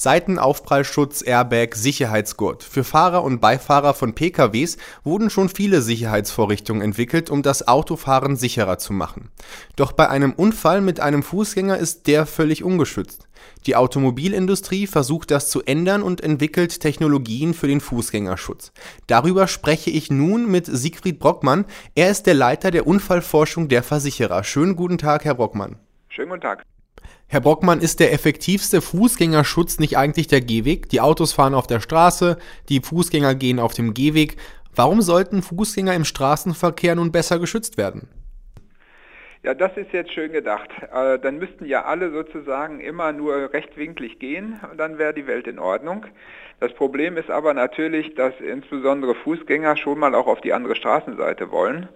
Seitenaufprallschutz, Airbag, Sicherheitsgurt. Für Fahrer und Beifahrer von PKWs wurden schon viele Sicherheitsvorrichtungen entwickelt, um das Autofahren sicherer zu machen. Doch bei einem Unfall mit einem Fußgänger ist der völlig ungeschützt. Die Automobilindustrie versucht das zu ändern und entwickelt Technologien für den Fußgängerschutz. Darüber spreche ich nun mit Siegfried Brockmann. Er ist der Leiter der Unfallforschung der Versicherer. Schönen guten Tag, Herr Brockmann. Schönen guten Tag. Herr Brockmann, ist der effektivste Fußgängerschutz nicht eigentlich der Gehweg? Die Autos fahren auf der Straße, die Fußgänger gehen auf dem Gehweg. Warum sollten Fußgänger im Straßenverkehr nun besser geschützt werden? Ja, das ist jetzt schön gedacht. Äh, dann müssten ja alle sozusagen immer nur rechtwinklig gehen und dann wäre die Welt in Ordnung. Das Problem ist aber natürlich, dass insbesondere Fußgänger schon mal auch auf die andere Straßenseite wollen.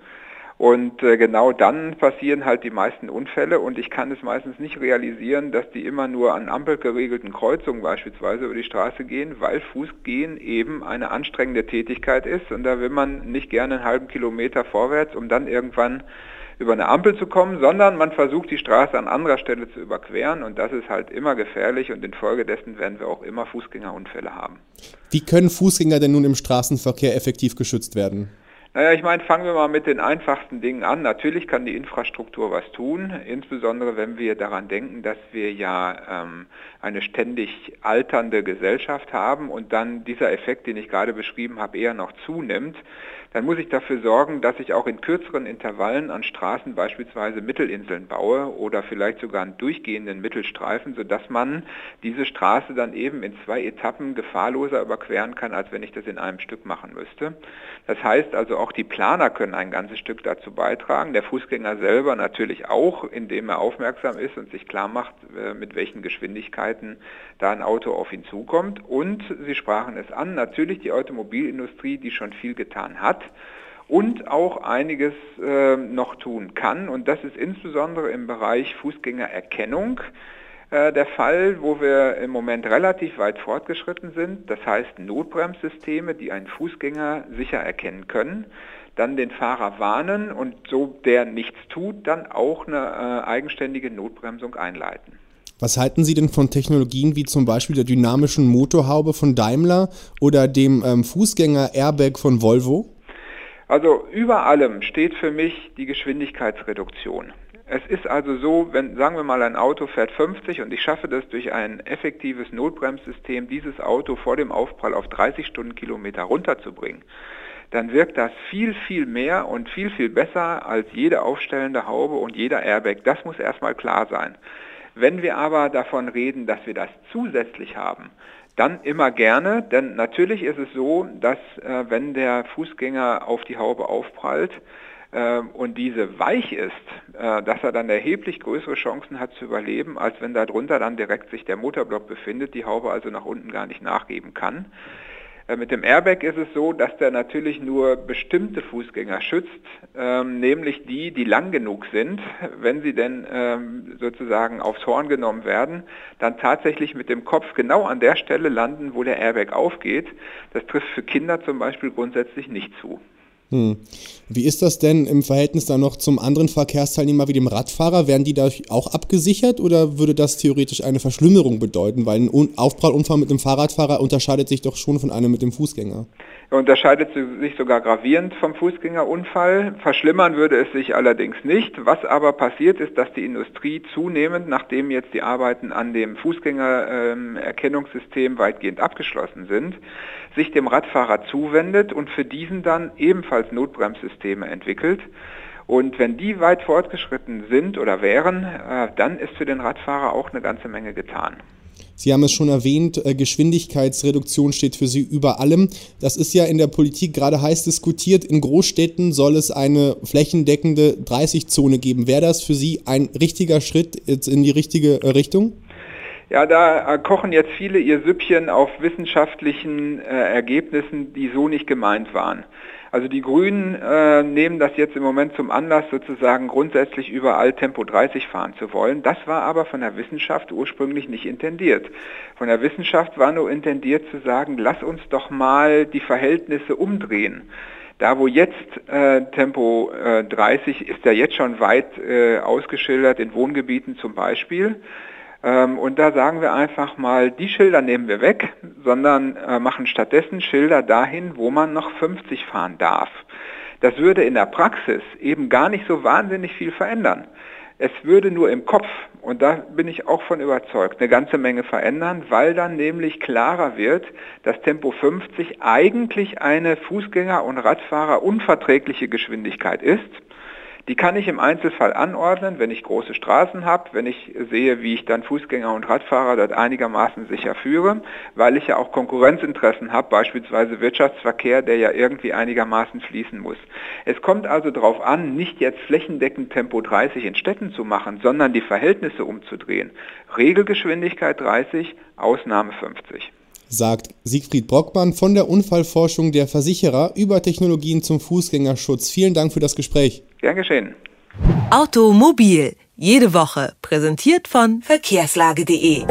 Und äh, genau dann passieren halt die meisten Unfälle und ich kann es meistens nicht realisieren, dass die immer nur an ampelgeregelten Kreuzungen beispielsweise über die Straße gehen, weil Fußgehen eben eine anstrengende Tätigkeit ist und da will man nicht gerne einen halben Kilometer vorwärts, um dann irgendwann über eine Ampel zu kommen, sondern man versucht die Straße an anderer Stelle zu überqueren und das ist halt immer gefährlich und infolgedessen werden wir auch immer Fußgängerunfälle haben. Wie können Fußgänger denn nun im Straßenverkehr effektiv geschützt werden? Naja, ich meine, fangen wir mal mit den einfachsten Dingen an. Natürlich kann die Infrastruktur was tun, insbesondere wenn wir daran denken, dass wir ja ähm, eine ständig alternde Gesellschaft haben und dann dieser Effekt, den ich gerade beschrieben habe, eher noch zunimmt dann muss ich dafür sorgen, dass ich auch in kürzeren Intervallen an Straßen beispielsweise Mittelinseln baue oder vielleicht sogar einen durchgehenden Mittelstreifen, sodass man diese Straße dann eben in zwei Etappen gefahrloser überqueren kann, als wenn ich das in einem Stück machen müsste. Das heißt also auch die Planer können ein ganzes Stück dazu beitragen, der Fußgänger selber natürlich auch, indem er aufmerksam ist und sich klar macht, äh, mit welchen Geschwindigkeiten da ein Auto auf ihn zukommt. Und Sie sprachen es an, natürlich die Automobilindustrie, die schon viel getan hat, und auch einiges äh, noch tun kann. Und das ist insbesondere im Bereich Fußgängererkennung der Fall, wo wir im Moment relativ weit fortgeschritten sind. Das heißt Notbremssysteme, die einen Fußgänger sicher erkennen können dann den Fahrer warnen und so der nichts tut, dann auch eine äh, eigenständige Notbremsung einleiten. Was halten Sie denn von Technologien wie zum Beispiel der dynamischen Motorhaube von Daimler oder dem ähm, Fußgänger-Airbag von Volvo? Also über allem steht für mich die Geschwindigkeitsreduktion. Es ist also so, wenn, sagen wir mal, ein Auto fährt 50 und ich schaffe das durch ein effektives Notbremssystem, dieses Auto vor dem Aufprall auf 30 Stundenkilometer runterzubringen, dann wirkt das viel, viel mehr und viel, viel besser als jede aufstellende Haube und jeder Airbag. Das muss erstmal klar sein. Wenn wir aber davon reden, dass wir das zusätzlich haben, dann immer gerne, denn natürlich ist es so, dass äh, wenn der Fußgänger auf die Haube aufprallt und diese weich ist, äh, dass er dann erheblich größere Chancen hat zu überleben, als wenn darunter dann direkt sich der Motorblock befindet, die Haube also nach unten gar nicht nachgeben kann. Äh, mit dem Airbag ist es so, dass der natürlich nur bestimmte Fußgänger schützt, ähm, nämlich die, die lang genug sind, wenn sie denn ähm, sozusagen aufs Horn genommen werden, dann tatsächlich mit dem Kopf genau an der Stelle landen, wo der Airbag aufgeht. Das trifft für Kinder zum Beispiel grundsätzlich nicht zu. Hm. Wie ist das denn im Verhältnis dann noch zum anderen Verkehrsteilnehmer wie dem Radfahrer? Werden die dadurch auch abgesichert oder würde das theoretisch eine Verschlimmerung bedeuten? Weil ein Aufprallunfall mit einem Fahrradfahrer unterscheidet sich doch schon von einem mit dem Fußgänger. Er unterscheidet sich sogar gravierend vom Fußgängerunfall. Verschlimmern würde es sich allerdings nicht. Was aber passiert ist, dass die Industrie zunehmend, nachdem jetzt die Arbeiten an dem Fußgängererkennungssystem weitgehend abgeschlossen sind, sich dem Radfahrer zuwendet und für diesen dann ebenfalls Notbremssysteme entwickelt. Und wenn die weit fortgeschritten sind oder wären, äh, dann ist für den Radfahrer auch eine ganze Menge getan. Sie haben es schon erwähnt, äh, Geschwindigkeitsreduktion steht für Sie über allem. Das ist ja in der Politik gerade heiß diskutiert. In Großstädten soll es eine flächendeckende 30-Zone geben. Wäre das für Sie ein richtiger Schritt jetzt in die richtige äh, Richtung? Ja, da äh, kochen jetzt viele ihr Süppchen auf wissenschaftlichen äh, Ergebnissen, die so nicht gemeint waren. Also die Grünen äh, nehmen das jetzt im Moment zum Anlass, sozusagen grundsätzlich überall Tempo 30 fahren zu wollen. Das war aber von der Wissenschaft ursprünglich nicht intendiert. Von der Wissenschaft war nur intendiert zu sagen, lass uns doch mal die Verhältnisse umdrehen. Da wo jetzt äh, Tempo äh, 30 ist ja jetzt schon weit äh, ausgeschildert, in Wohngebieten zum Beispiel. Ähm, und da sagen wir einfach mal, die Schilder nehmen wir weg, sondern äh, machen stattdessen Schilder dahin, wo man noch 50 fahren darf. Das würde in der Praxis eben gar nicht so wahnsinnig viel verändern. Es würde nur im Kopf, und da bin ich auch von überzeugt, eine ganze Menge verändern, weil dann nämlich klarer wird, dass Tempo 50 eigentlich eine Fußgänger- und Radfahrer unverträgliche Geschwindigkeit ist die kann ich im Einzelfall anordnen, wenn ich große Straßen habe, wenn ich sehe, wie ich dann Fußgänger und Radfahrer dort einigermaßen sicher führe, weil ich ja auch Konkurrenzinteressen habe, beispielsweise Wirtschaftsverkehr, der ja irgendwie einigermaßen fließen muss. Es kommt also darauf an, nicht jetzt flächendeckend Tempo 30 in Städten zu machen, sondern die Verhältnisse umzudrehen. Regelgeschwindigkeit 30, Ausnahme 50 sagt Siegfried Brockmann von der Unfallforschung der Versicherer über Technologien zum Fußgängerschutz. Vielen Dank für das Gespräch. Gern geschehen. Automobil, jede Woche, präsentiert von verkehrslage.de.